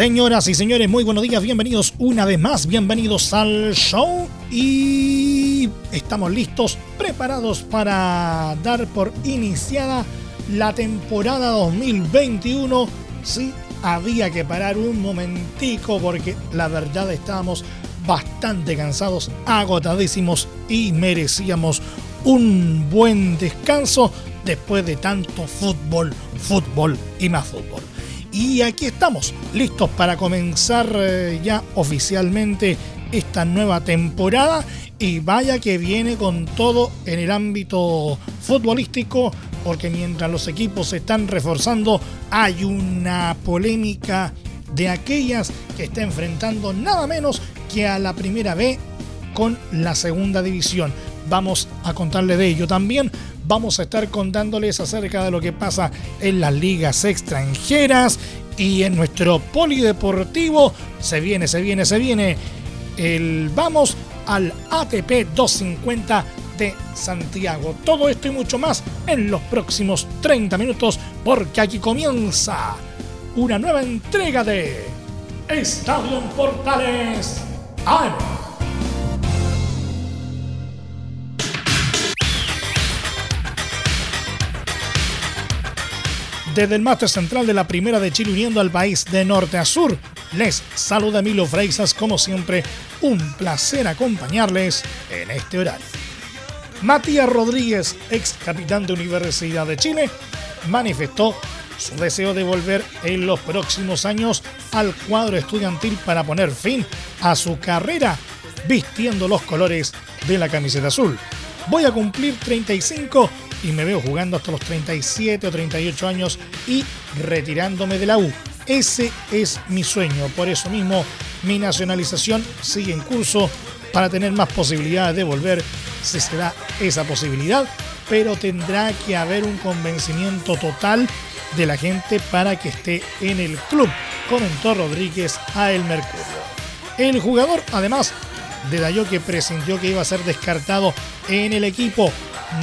Señoras y señores, muy buenos días, bienvenidos una vez más, bienvenidos al show y estamos listos, preparados para dar por iniciada la temporada 2021. Sí, había que parar un momentico porque la verdad estábamos bastante cansados, agotadísimos y merecíamos un buen descanso después de tanto fútbol, fútbol y más fútbol. Y aquí estamos, listos para comenzar eh, ya oficialmente esta nueva temporada. Y vaya que viene con todo en el ámbito futbolístico, porque mientras los equipos se están reforzando, hay una polémica de aquellas que está enfrentando nada menos que a la primera B con la segunda división. Vamos a contarle de ello también vamos a estar contándoles acerca de lo que pasa en las ligas extranjeras y en nuestro polideportivo. Se viene, se viene, se viene. El vamos al ATP 250 de Santiago. Todo esto y mucho más en los próximos 30 minutos porque aquí comienza una nueva entrega de Estadio en Portales Desde el máster central de la Primera de Chile uniendo al país de norte a sur, les saluda Milo Freisas como siempre, un placer acompañarles en este horario. Matías Rodríguez, ex capitán de Universidad de Chile, manifestó su deseo de volver en los próximos años al cuadro estudiantil para poner fin a su carrera vistiendo los colores de la camiseta azul. Voy a cumplir 35 y me veo jugando hasta los 37 o 38 años y retirándome de la U. Ese es mi sueño, por eso mismo mi nacionalización sigue en curso para tener más posibilidades de volver si se da esa posibilidad, pero tendrá que haber un convencimiento total de la gente para que esté en el club, comentó Rodríguez a El Mercurio. El jugador además de que presintió que iba a ser descartado en el equipo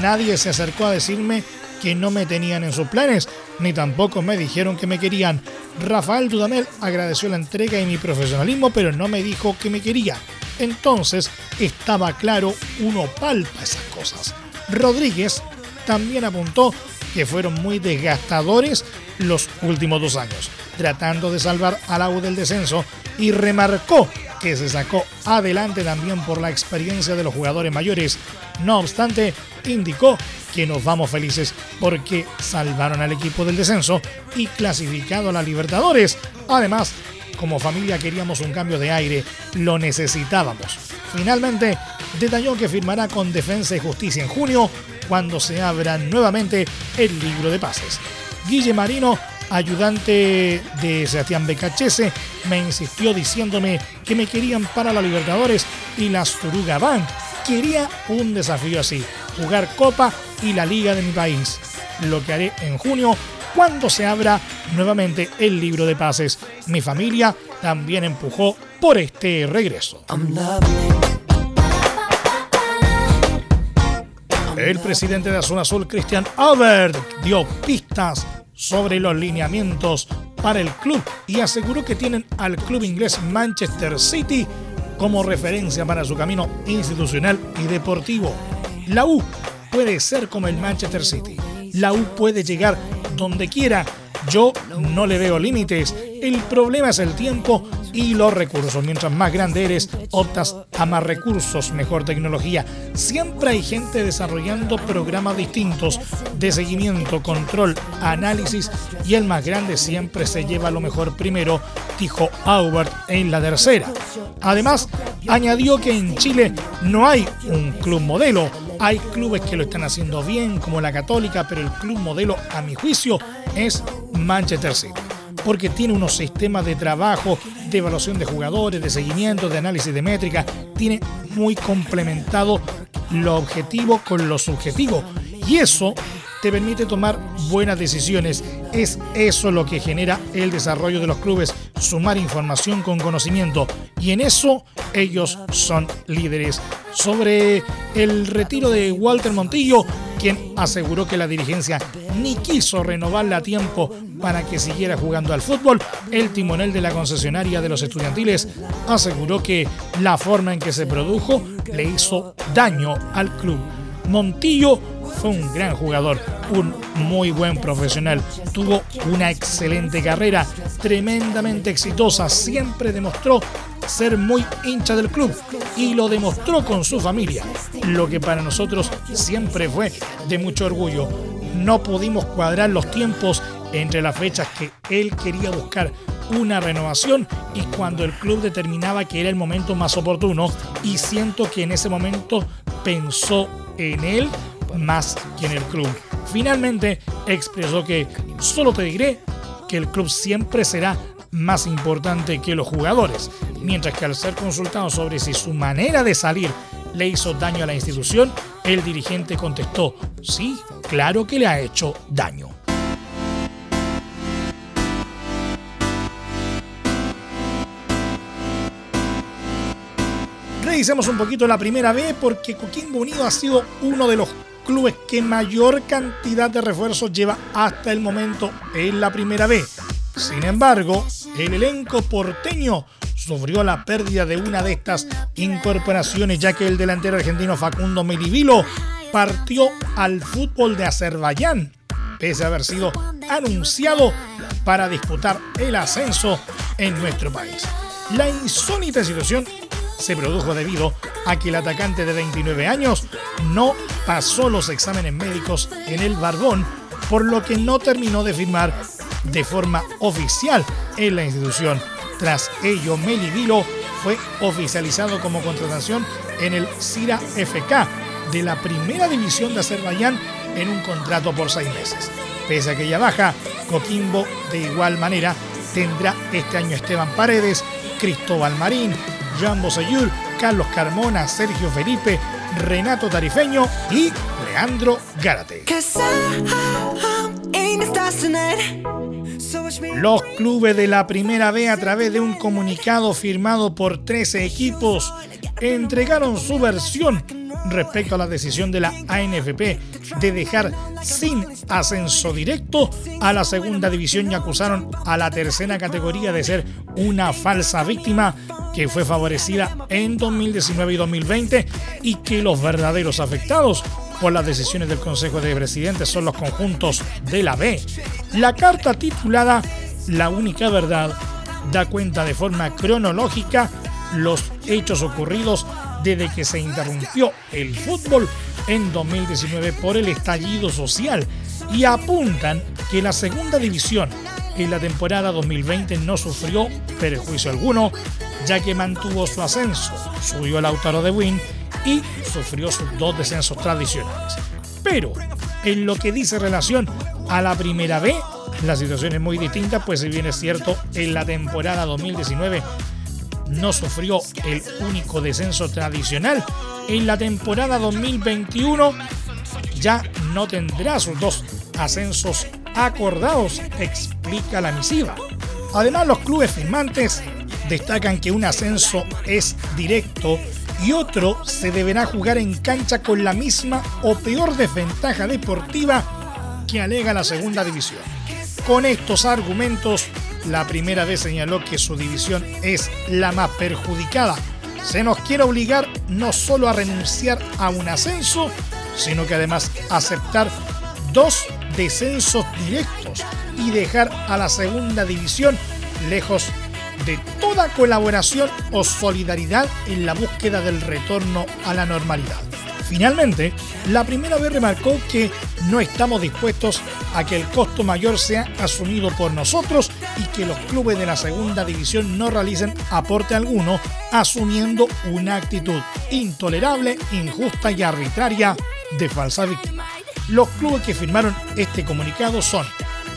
nadie se acercó a decirme que no me tenían en sus planes, ni tampoco me dijeron que me querían. Rafael Dudamel agradeció la entrega y mi profesionalismo, pero no me dijo que me quería. Entonces estaba claro, uno palpa esas cosas. Rodríguez también apuntó que fueron muy desgastadores los últimos dos años, tratando de salvar al agua del descenso y remarcó que se sacó adelante también por la experiencia de los jugadores mayores. No obstante, indicó que nos vamos felices porque salvaron al equipo del descenso y clasificado a la Libertadores. Además, como familia queríamos un cambio de aire, lo necesitábamos. Finalmente, detalló que firmará con Defensa y Justicia en junio, cuando se abra nuevamente el libro de pases. Guille Marino ayudante de Sebastián Becachese, me insistió diciéndome que me querían para la Libertadores y la Suruga Bank. Quería un desafío así, jugar Copa y la Liga de mi país. Lo que haré en junio cuando se abra nuevamente el libro de pases. Mi familia también empujó por este regreso. El presidente de Azul Azul, Cristian Albert, dio pistas sobre los lineamientos para el club y aseguró que tienen al club inglés Manchester City como referencia para su camino institucional y deportivo. La U puede ser como el Manchester City. La U puede llegar donde quiera. Yo no le veo límites. El problema es el tiempo y los recursos. Mientras más grande eres, optas a más recursos, mejor tecnología. Siempre hay gente desarrollando programas distintos de seguimiento, control, análisis y el más grande siempre se lleva lo mejor primero, dijo Aubert en la tercera. Además, añadió que en Chile no hay un club modelo. Hay clubes que lo están haciendo bien, como la Católica, pero el club modelo, a mi juicio, es Manchester City. Porque tiene unos sistemas de trabajo, de evaluación de jugadores, de seguimiento, de análisis de métrica, tiene muy complementado lo objetivo con lo subjetivo. Y eso te permite tomar buenas decisiones. Es eso lo que genera el desarrollo de los clubes, sumar información con conocimiento. Y en eso ellos son líderes. Sobre el retiro de Walter Montillo, quien aseguró que la dirigencia ni quiso renovarle a tiempo para que siguiera jugando al fútbol, el timonel de la concesionaria de los estudiantiles aseguró que la forma en que se produjo le hizo daño al club. Montillo fue un gran jugador, un muy buen profesional, tuvo una excelente carrera, tremendamente exitosa, siempre demostró ser muy hincha del club y lo demostró con su familia, lo que para nosotros siempre fue de mucho orgullo. No pudimos cuadrar los tiempos entre las fechas que él quería buscar una renovación y cuando el club determinaba que era el momento más oportuno y siento que en ese momento pensó en él más que en el club. Finalmente expresó que solo te diré que el club siempre será más importante que los jugadores, mientras que al ser consultado sobre si su manera de salir le hizo daño a la institución, el dirigente contestó, sí, claro que le ha hecho daño. Revisemos un poquito la primera vez porque Coquimbo Unido ha sido uno de los clubes que mayor cantidad de refuerzos lleva hasta el momento en la primera B. Sin embargo, el elenco porteño sufrió la pérdida de una de estas incorporaciones ya que el delantero argentino Facundo Melivilo partió al fútbol de Azerbaiyán, pese a haber sido anunciado para disputar el ascenso en nuestro país. La insólita situación se produjo debido a que el atacante de 29 años no pasó los exámenes médicos en el Barbón, por lo que no terminó de firmar de forma oficial en la institución. Tras ello, Melivilo fue oficializado como contratación en el Sira FK de la primera división de Azerbaiyán en un contrato por seis meses. Pese a aquella baja, Coquimbo de igual manera tendrá este año Esteban Paredes, Cristóbal Marín, Jambo Sayur, Carlos Carmona, Sergio Felipe, Renato Tarifeño y Leandro Gárate. Los clubes de la Primera B a través de un comunicado firmado por 13 equipos entregaron su versión respecto a la decisión de la ANFP de dejar sin ascenso directo a la segunda división y acusaron a la tercera categoría de ser una falsa víctima que fue favorecida en 2019 y 2020 y que los verdaderos afectados por las decisiones del Consejo de Presidentes son los conjuntos de la B. La carta titulada La única verdad da cuenta de forma cronológica los hechos ocurridos desde que se interrumpió el fútbol en 2019 por el estallido social y apuntan que la segunda división en la temporada 2020 no sufrió perjuicio alguno, ya que mantuvo su ascenso, subió el Lautaro de Win y sufrió sus dos descensos tradicionales. Pero en lo que dice relación a la primera B, la situación es muy distinta, pues si bien es cierto, en la temporada 2019 no sufrió el único descenso tradicional, en la temporada 2021 ya no tendrá sus dos ascensos acordados, explica la misiva. Además, los clubes firmantes destacan que un ascenso es directo y otro se deberá jugar en cancha con la misma o peor desventaja deportiva que alega la segunda división. Con estos argumentos, la primera vez señaló que su división es la más perjudicada. Se nos quiere obligar no solo a renunciar a un ascenso, sino que además aceptar dos descensos directos y dejar a la segunda división lejos de toda colaboración o solidaridad en la búsqueda del retorno a la normalidad. Finalmente, la primera vez remarcó que no estamos dispuestos a que el costo mayor sea asumido por nosotros y que los clubes de la segunda división no realicen aporte alguno, asumiendo una actitud intolerable, injusta y arbitraria de falsa víctima. Los clubes que firmaron este comunicado son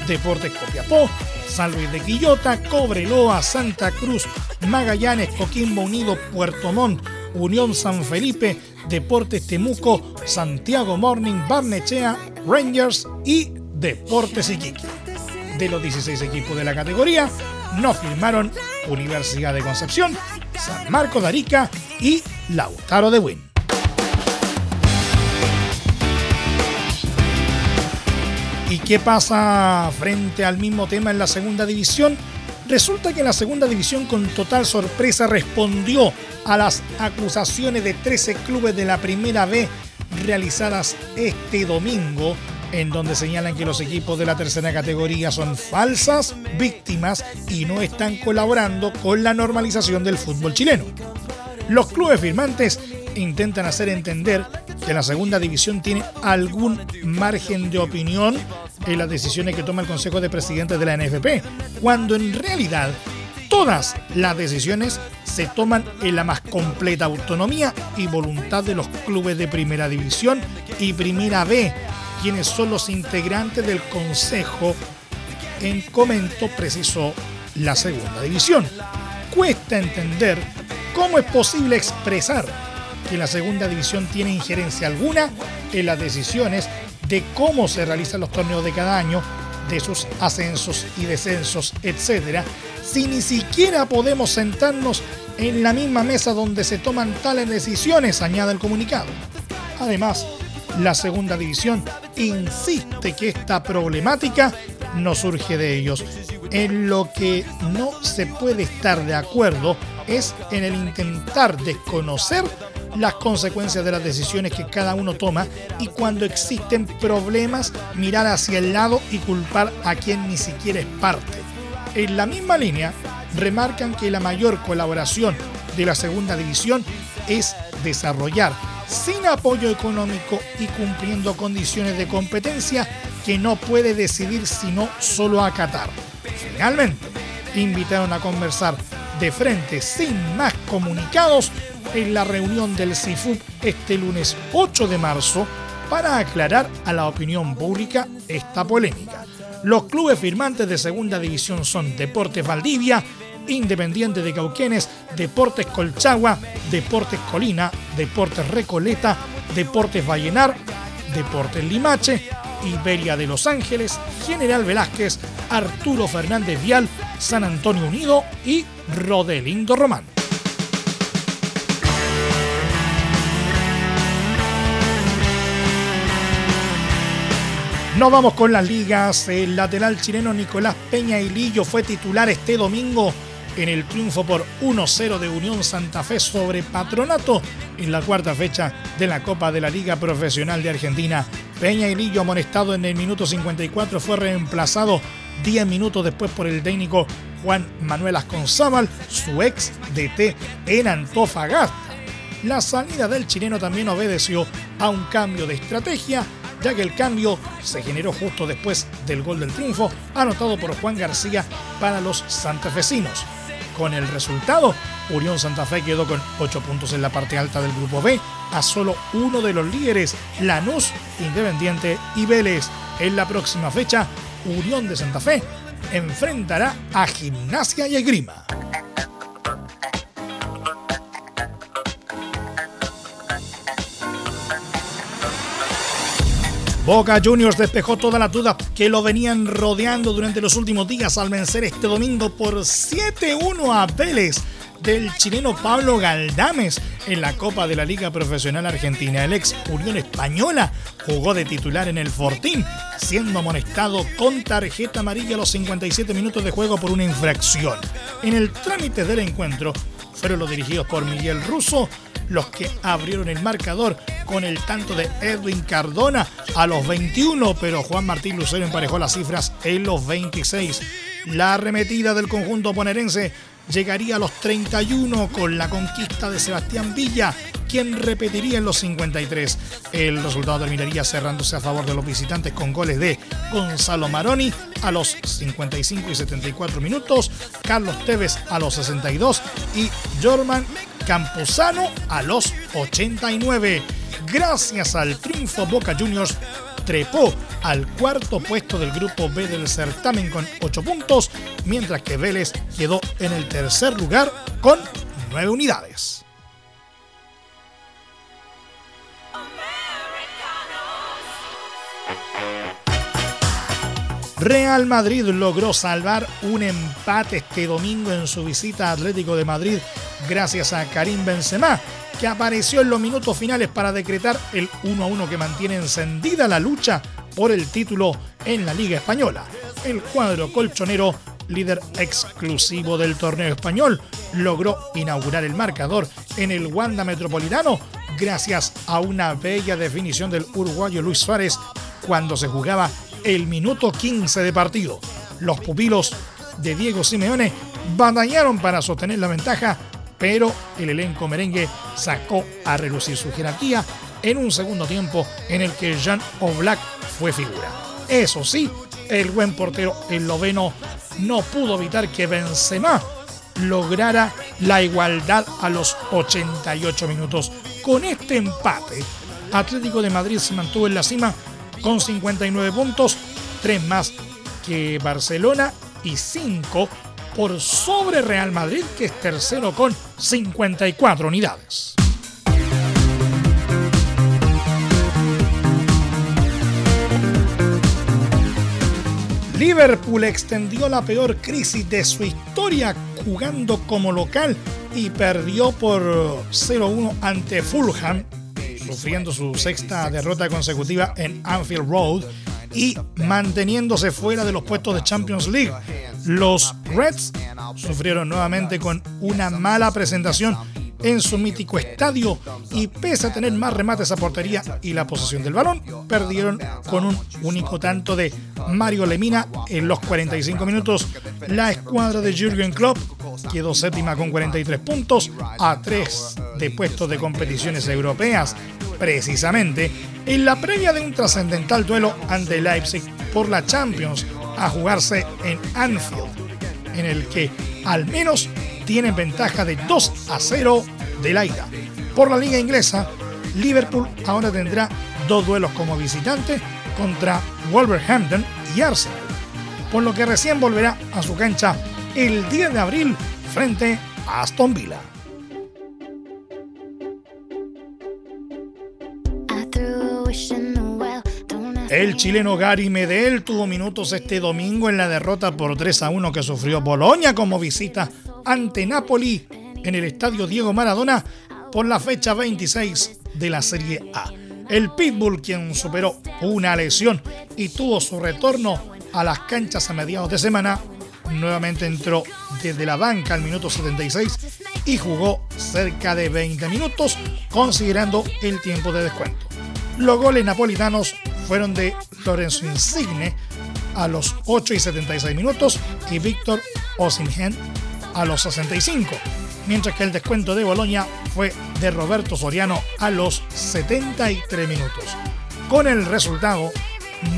Deportes Copiapó, San Luis de Quillota, Cobreloa, Santa Cruz, Magallanes, Coquimbo Unido, Puerto Montt, Unión San Felipe, Deportes Temuco, Santiago Morning, Barnechea, Rangers y Deportes Iquique. De los 16 equipos de la categoría, no firmaron Universidad de Concepción, San Marcos de Arica y Lautaro de Win. ¿Y qué pasa frente al mismo tema en la segunda división? Resulta que la segunda división con total sorpresa respondió a las acusaciones de 13 clubes de la primera B realizadas este domingo, en donde señalan que los equipos de la tercera categoría son falsas víctimas y no están colaborando con la normalización del fútbol chileno. Los clubes firmantes intentan hacer entender que la segunda división tiene algún margen de opinión en las decisiones que toma el Consejo de Presidentes de la NFP, cuando en realidad todas las decisiones se toman en la más completa autonomía y voluntad de los clubes de Primera División y Primera B, quienes son los integrantes del Consejo en comento precisó la Segunda División. Cuesta entender cómo es posible expresar que la segunda división tiene injerencia alguna en las decisiones de cómo se realizan los torneos de cada año, de sus ascensos y descensos, etc., si ni siquiera podemos sentarnos en la misma mesa donde se toman tales decisiones, añade el comunicado. Además, la segunda división insiste que esta problemática no surge de ellos. En lo que no se puede estar de acuerdo es en el intentar desconocer las consecuencias de las decisiones que cada uno toma y cuando existen problemas mirar hacia el lado y culpar a quien ni siquiera es parte. En la misma línea, remarcan que la mayor colaboración de la segunda división es desarrollar sin apoyo económico y cumpliendo condiciones de competencia que no puede decidir sino solo acatar. Finalmente, invitaron a conversar de frente sin más comunicados en la reunión del CIFUP este lunes 8 de marzo para aclarar a la opinión pública esta polémica. Los clubes firmantes de segunda división son Deportes Valdivia, Independiente de Cauquenes, Deportes Colchagua, Deportes Colina, Deportes Recoleta, Deportes Vallenar, Deportes Limache, Iberia de Los Ángeles, General Velázquez, Arturo Fernández Vial, San Antonio Unido y Rodelindo Román. Nos vamos con las ligas. El lateral chileno Nicolás Peña Lillo fue titular este domingo en el triunfo por 1-0 de Unión Santa Fe sobre Patronato en la cuarta fecha de la Copa de la Liga Profesional de Argentina. Peña Lillo, amonestado en el minuto 54, fue reemplazado 10 minutos después por el técnico Juan Manuel Asconzábal, su ex DT en Antofagasta. La salida del chileno también obedeció a un cambio de estrategia ya que el cambio se generó justo después del gol del triunfo anotado por Juan García para los santafesinos. Con el resultado, Unión Santa Fe quedó con 8 puntos en la parte alta del grupo B, a solo uno de los líderes, Lanús, Independiente y Vélez. En la próxima fecha, Unión de Santa Fe enfrentará a Gimnasia y Esgrima. Boca Juniors despejó todas las dudas que lo venían rodeando durante los últimos días al vencer este domingo por 7-1 a Vélez del chileno Pablo Galdames en la Copa de la Liga Profesional Argentina. El ex Unión Española jugó de titular en el Fortín, siendo amonestado con tarjeta amarilla a los 57 minutos de juego por una infracción. En el trámite del encuentro fueron los dirigidos por Miguel Russo los que abrieron el marcador con el tanto de Edwin Cardona a los 21, pero Juan Martín Lucero emparejó las cifras en los 26. La arremetida del conjunto ponerense llegaría a los 31 con la conquista de Sebastián Villa, quien repetiría en los 53. El resultado terminaría cerrándose a favor de los visitantes con goles de Gonzalo Maroni a los 55 y 74 minutos, Carlos Tevez a los 62 y Jorman Camposano a los 89. Gracias al triunfo Boca Juniors trepó al cuarto puesto del grupo B del certamen con 8 puntos, mientras que Vélez quedó en el tercer lugar con 9 unidades. Real Madrid logró salvar un empate este domingo en su visita a Atlético de Madrid gracias a Karim Benzema, que apareció en los minutos finales para decretar el 1 a 1 que mantiene encendida la lucha por el título en la Liga Española. El cuadro colchonero, líder exclusivo del torneo español, logró inaugurar el marcador en el Wanda Metropolitano gracias a una bella definición del uruguayo Luis Suárez cuando se jugaba el minuto 15 de partido. Los pupilos de Diego Simeone batallaron para sostener la ventaja, pero el elenco merengue sacó a relucir su jerarquía en un segundo tiempo en el que Jean Oblak fue figura. Eso sí, el buen portero esloveno no pudo evitar que Benzema lograra la igualdad a los 88 minutos. Con este empate, Atlético de Madrid se mantuvo en la cima con 59 puntos, 3 más que Barcelona y 5 por sobre Real Madrid, que es tercero con 54 unidades. Liverpool extendió la peor crisis de su historia jugando como local y perdió por 0-1 ante Fulham sufriendo su sexta derrota consecutiva en Anfield Road y manteniéndose fuera de los puestos de Champions League. Los Reds sufrieron nuevamente con una mala presentación en su mítico estadio y pese a tener más remates a portería y la posesión del balón, perdieron con un único tanto de Mario Lemina en los 45 minutos. La escuadra de Jürgen Klopp quedó séptima con 43 puntos a 3 de puestos de competiciones europeas precisamente en la previa de un trascendental duelo ante Leipzig por la Champions a jugarse en Anfield, en el que al menos tienen ventaja de 2 a 0 de la ida. Por la liga inglesa, Liverpool ahora tendrá dos duelos como visitante contra Wolverhampton y Arsenal, por lo que recién volverá a su cancha el 10 de abril frente a Aston Villa. El chileno Gary Medel tuvo minutos este domingo en la derrota por 3 a 1 que sufrió Boloña como visita ante Napoli en el estadio Diego Maradona por la fecha 26 de la Serie A. El Pitbull, quien superó una lesión y tuvo su retorno a las canchas a mediados de semana, nuevamente entró desde la banca al minuto 76 y jugó cerca de 20 minutos, considerando el tiempo de descuento. Los goles napolitanos fueron de Lorenzo Insigne a los 8 y 76 minutos y Víctor Osimhen a los 65, mientras que el descuento de Boloña fue de Roberto Soriano a los 73 minutos. Con el resultado,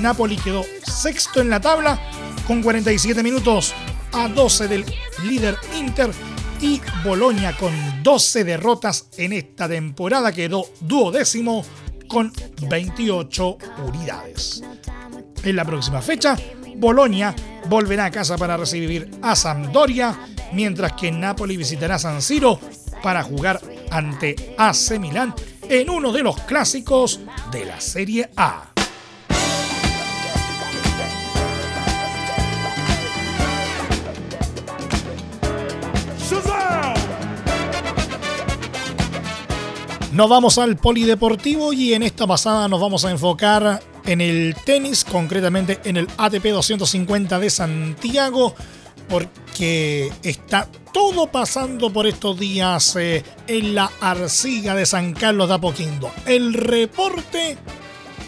Napoli quedó sexto en la tabla con 47 minutos a 12 del líder Inter y Boloña con 12 derrotas en esta temporada quedó duodécimo con 28 unidades. En la próxima fecha, Bolonia volverá a casa para recibir a Sampdoria, mientras que Napoli visitará San Siro para jugar ante AC Milán en uno de los clásicos de la Serie A. Nos vamos al polideportivo y en esta pasada nos vamos a enfocar en el tenis, concretamente en el ATP 250 de Santiago, porque está todo pasando por estos días eh, en la arcilla de San Carlos de Apoquindo. El reporte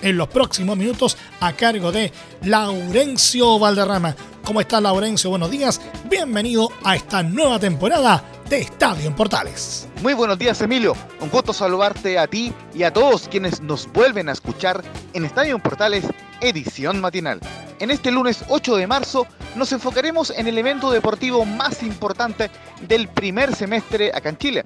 en los próximos minutos a cargo de Laurencio Valderrama. ¿Cómo está Laurencio? Buenos días. Bienvenido a esta nueva temporada de Estadio en Portales. Muy buenos días, Emilio. Un gusto saludarte a ti y a todos quienes nos vuelven a escuchar en Estadio en Portales, edición matinal. En este lunes 8 de marzo nos enfocaremos en el evento deportivo más importante del primer semestre acá en Chile,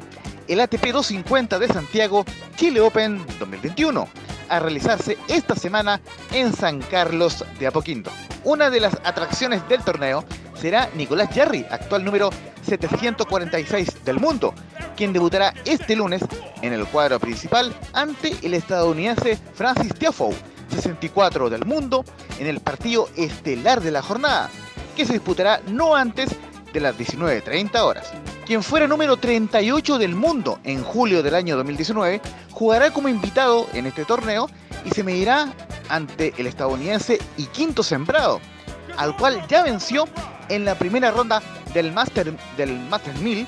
el ATP 250 de Santiago Chile Open 2021. a realizarse esta semana en San Carlos de Apoquindo. Una de las atracciones del torneo será Nicolás Jarry, actual número 746 del mundo, quien debutará este lunes en el cuadro principal ante el estadounidense Francis Tiafoe, 64 del mundo, en el partido estelar de la jornada, que se disputará no antes de las 19.30 horas. Quien fuera número 38 del mundo en julio del año 2019, jugará como invitado en este torneo y se medirá ante el estadounidense y quinto sembrado, al cual ya venció en la primera ronda del Master, del Master 1000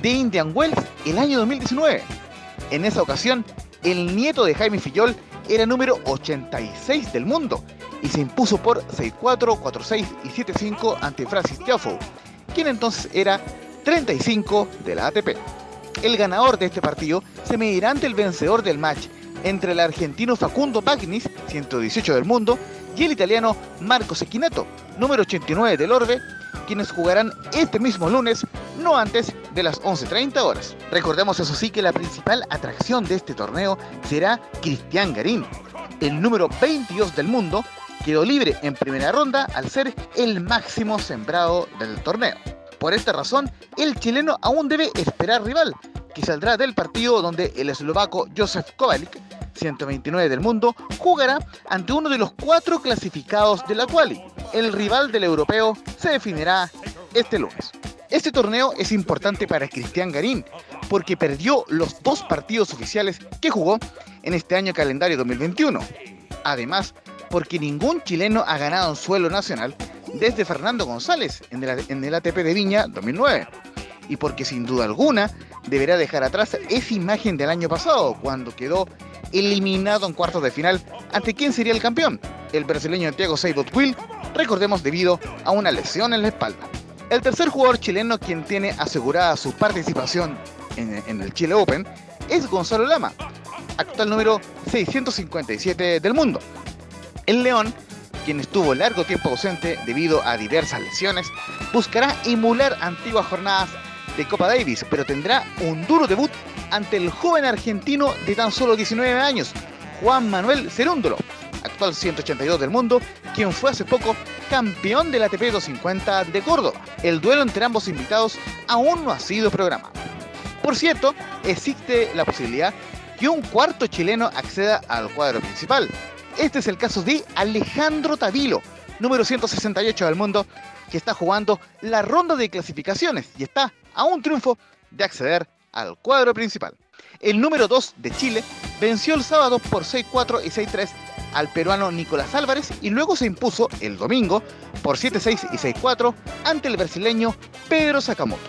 de Indian Wells el año 2019. En esa ocasión, el nieto de Jaime Fillol era número 86 del mundo y se impuso por 6-4, 4-6 y 7-5 ante Francis Tiafoe, quien entonces era 35 de la ATP. El ganador de este partido se medirá ante el vencedor del match entre el argentino Facundo Bagnis, 118 del mundo, y el italiano Marco Secchinato, número 89 del Orbe, quienes jugarán este mismo lunes, no antes de las 11.30 horas. Recordemos eso sí que la principal atracción de este torneo será Cristian Garín, el número 22 del mundo, quedó libre en primera ronda al ser el máximo sembrado del torneo. Por esta razón, el chileno aún debe esperar rival, que saldrá del partido donde el eslovaco Josef Kovalik 129 del mundo, jugará ante uno de los cuatro clasificados de la quali. El rival del europeo se definirá este lunes. Este torneo es importante para Cristian Garín porque perdió los dos partidos oficiales que jugó en este año calendario 2021. Además, porque ningún chileno ha ganado en suelo nacional desde Fernando González en el, en el ATP de Viña 2009. Y porque sin duda alguna deberá dejar atrás esa imagen del año pasado, cuando quedó eliminado en cuartos de final ante quién sería el campeón, el brasileño Thiago Seibot Will, recordemos debido a una lesión en la espalda. El tercer jugador chileno quien tiene asegurada su participación en, el Chile Open es Gonzalo Lama, actual número 657 del mundo. El León, quien estuvo largo tiempo ausente debido a diversas lesiones, buscará emular antiguas jornadas de Copa Davis, pero tendrá un duro debut ante el joven argentino de tan solo 19 años, Juan Manuel Cerúndolo, actual 182 del mundo, quien fue hace poco campeón del ATP 250 de Córdoba. El duelo entre ambos invitados aún no ha sido programado. Por cierto, existe la posibilidad que un cuarto chileno acceda al cuadro principal. Este es el caso de Alejandro Tavilo, número 168 del mundo, que está jugando la ronda de clasificaciones y está a un triunfo de acceder al cuadro principal. El número 2 de Chile venció el sábado por 6-4 y 6-3 al peruano Nicolás Álvarez y luego se impuso el domingo por 7-6 y 6-4 ante el brasileño Pedro Sakamoto.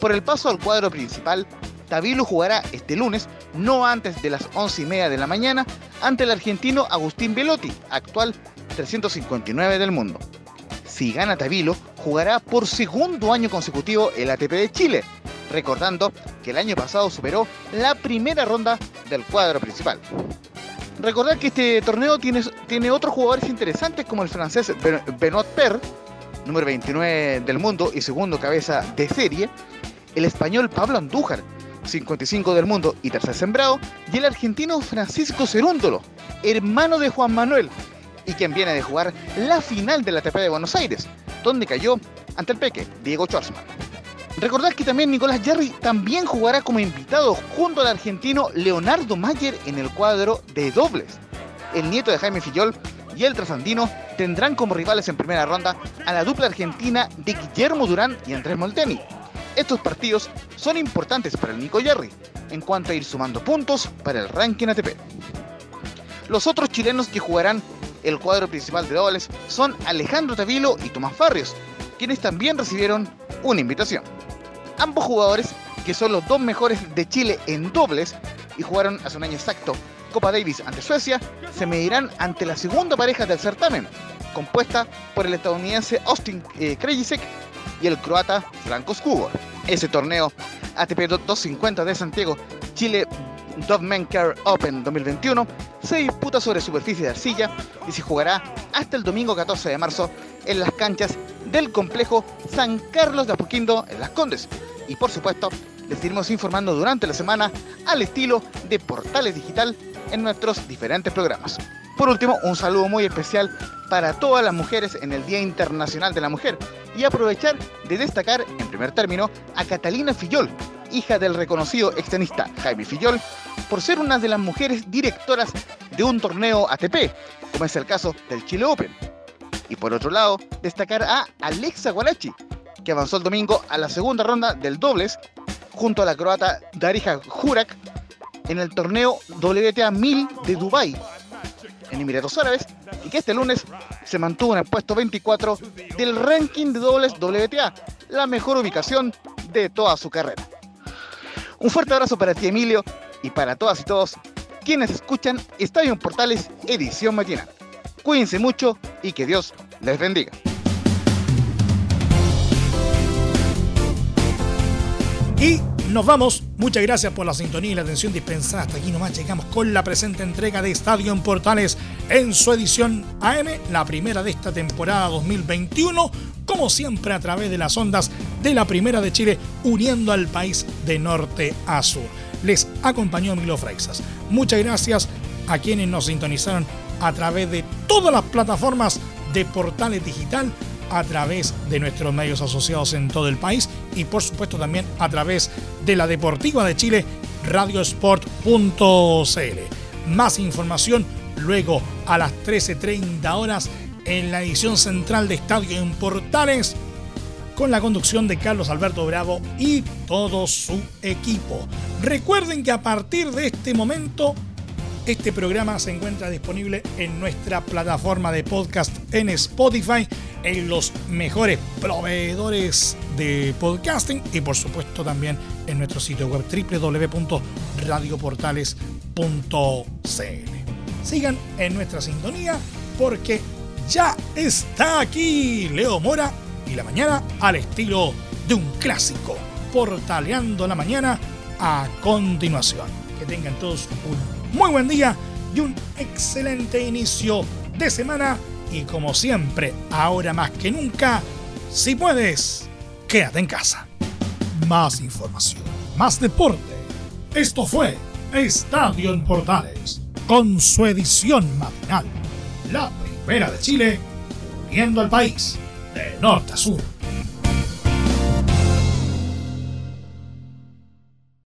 Por el paso al cuadro principal, Tavilo jugará este lunes, no antes de las 11 y media de la mañana, ante el argentino Agustín Velotti, actual 359 del mundo. Si gana Tavilo, jugará por segundo año consecutivo el ATP de Chile, recordando que el año pasado superó la primera ronda del cuadro principal. Recordar que este torneo tiene, tiene otros jugadores interesantes como el francés Benoit Per, número 29 del mundo y segundo cabeza de serie, el español Pablo Andújar, 55 del mundo y tercer sembrado, y el argentino Francisco Cerúndolo, hermano de Juan Manuel, y quien viene de jugar la final de la ATP de Buenos Aires, donde cayó ante el peque Diego Schwartzman. Recordad que también Nicolás Jarry también jugará como invitado junto al argentino Leonardo Mayer en el cuadro de dobles. El nieto de Jaime Fillol y el trasandino tendrán como rivales en primera ronda a la dupla argentina de Guillermo Durán y Andrés Molteni. Estos partidos son importantes para el Nico Jarry en cuanto a ir sumando puntos para el ranking ATP. Los otros chilenos que jugarán el cuadro principal de dobles son Alejandro Tavilo y Tomás Barrios, quienes también recibieron una invitación. Ambos jugadores, que son los dos mejores de Chile en dobles y jugaron hace un año exacto Copa Davis ante Suecia, se medirán ante la segunda pareja del certamen, compuesta por el estadounidense Austin eh, y el croata Franco Skugor. Ese torneo ATP 250 de Santiago, Chile Dovmenker Open 2021, se disputa sobre superficie de arcilla y se jugará hasta el domingo 14 de marzo en las canchas del complejo San Carlos de Apoquindo en Las Condes. Y por supuesto, les iremos informando durante la semana al estilo de Portales Digital en nuestros diferentes programas. Por último, un saludo muy especial para todas las mujeres en el Día Internacional de la Mujer y aprovechar de destacar, en primer término, a Catalina Fillol, hija del reconocido extenista Jaime Fillol, por ser una de las mujeres directoras de un torneo ATP, como es el caso del Chile Open. Y por otro lado, destacar a Alexa Guarachi, que avanzó el domingo a la segunda ronda del dobles junto a la croata Darija Jurak en el torneo WTA 1000 de Dubái, en Emiratos Árabes, y que este lunes se mantuvo en el puesto 24 del ranking de dobles WTA, la mejor ubicación de toda su carrera. Un fuerte abrazo para ti, Emilio, y para todas y todos quienes escuchan Estadio Portales Edición Matinal. Cuídense mucho y que Dios les bendiga. Y nos vamos. Muchas gracias por la sintonía y la atención dispensada. Hasta aquí nomás llegamos con la presente entrega de Estadio en Portales en su edición AM, la primera de esta temporada 2021, como siempre a través de las ondas de la Primera de Chile, uniendo al país de norte a sur. Les acompañó Milo Freixas. Muchas gracias a quienes nos sintonizaron a través de todas las plataformas de Portales Digital a través de nuestros medios asociados en todo el país y por supuesto también a través de la Deportiva de Chile, radiosport.cl. Más información luego a las 13.30 horas en la edición central de Estadio en Portales con la conducción de Carlos Alberto Bravo y todo su equipo. Recuerden que a partir de este momento este programa se encuentra disponible en nuestra plataforma de podcast en Spotify, en los mejores proveedores de podcasting y por supuesto también en nuestro sitio web www.radioportales.cl. Sigan en nuestra sintonía porque ya está aquí Leo Mora y la mañana al estilo de un clásico, portaleando la mañana a continuación. Que tengan todos un muy buen día y un excelente inicio de semana. Y como siempre, ahora más que nunca, si puedes, quédate en casa. Más información, más deporte. Esto fue Estadio en Portales, con su edición matinal. La primera de Chile, viendo al país de norte a sur.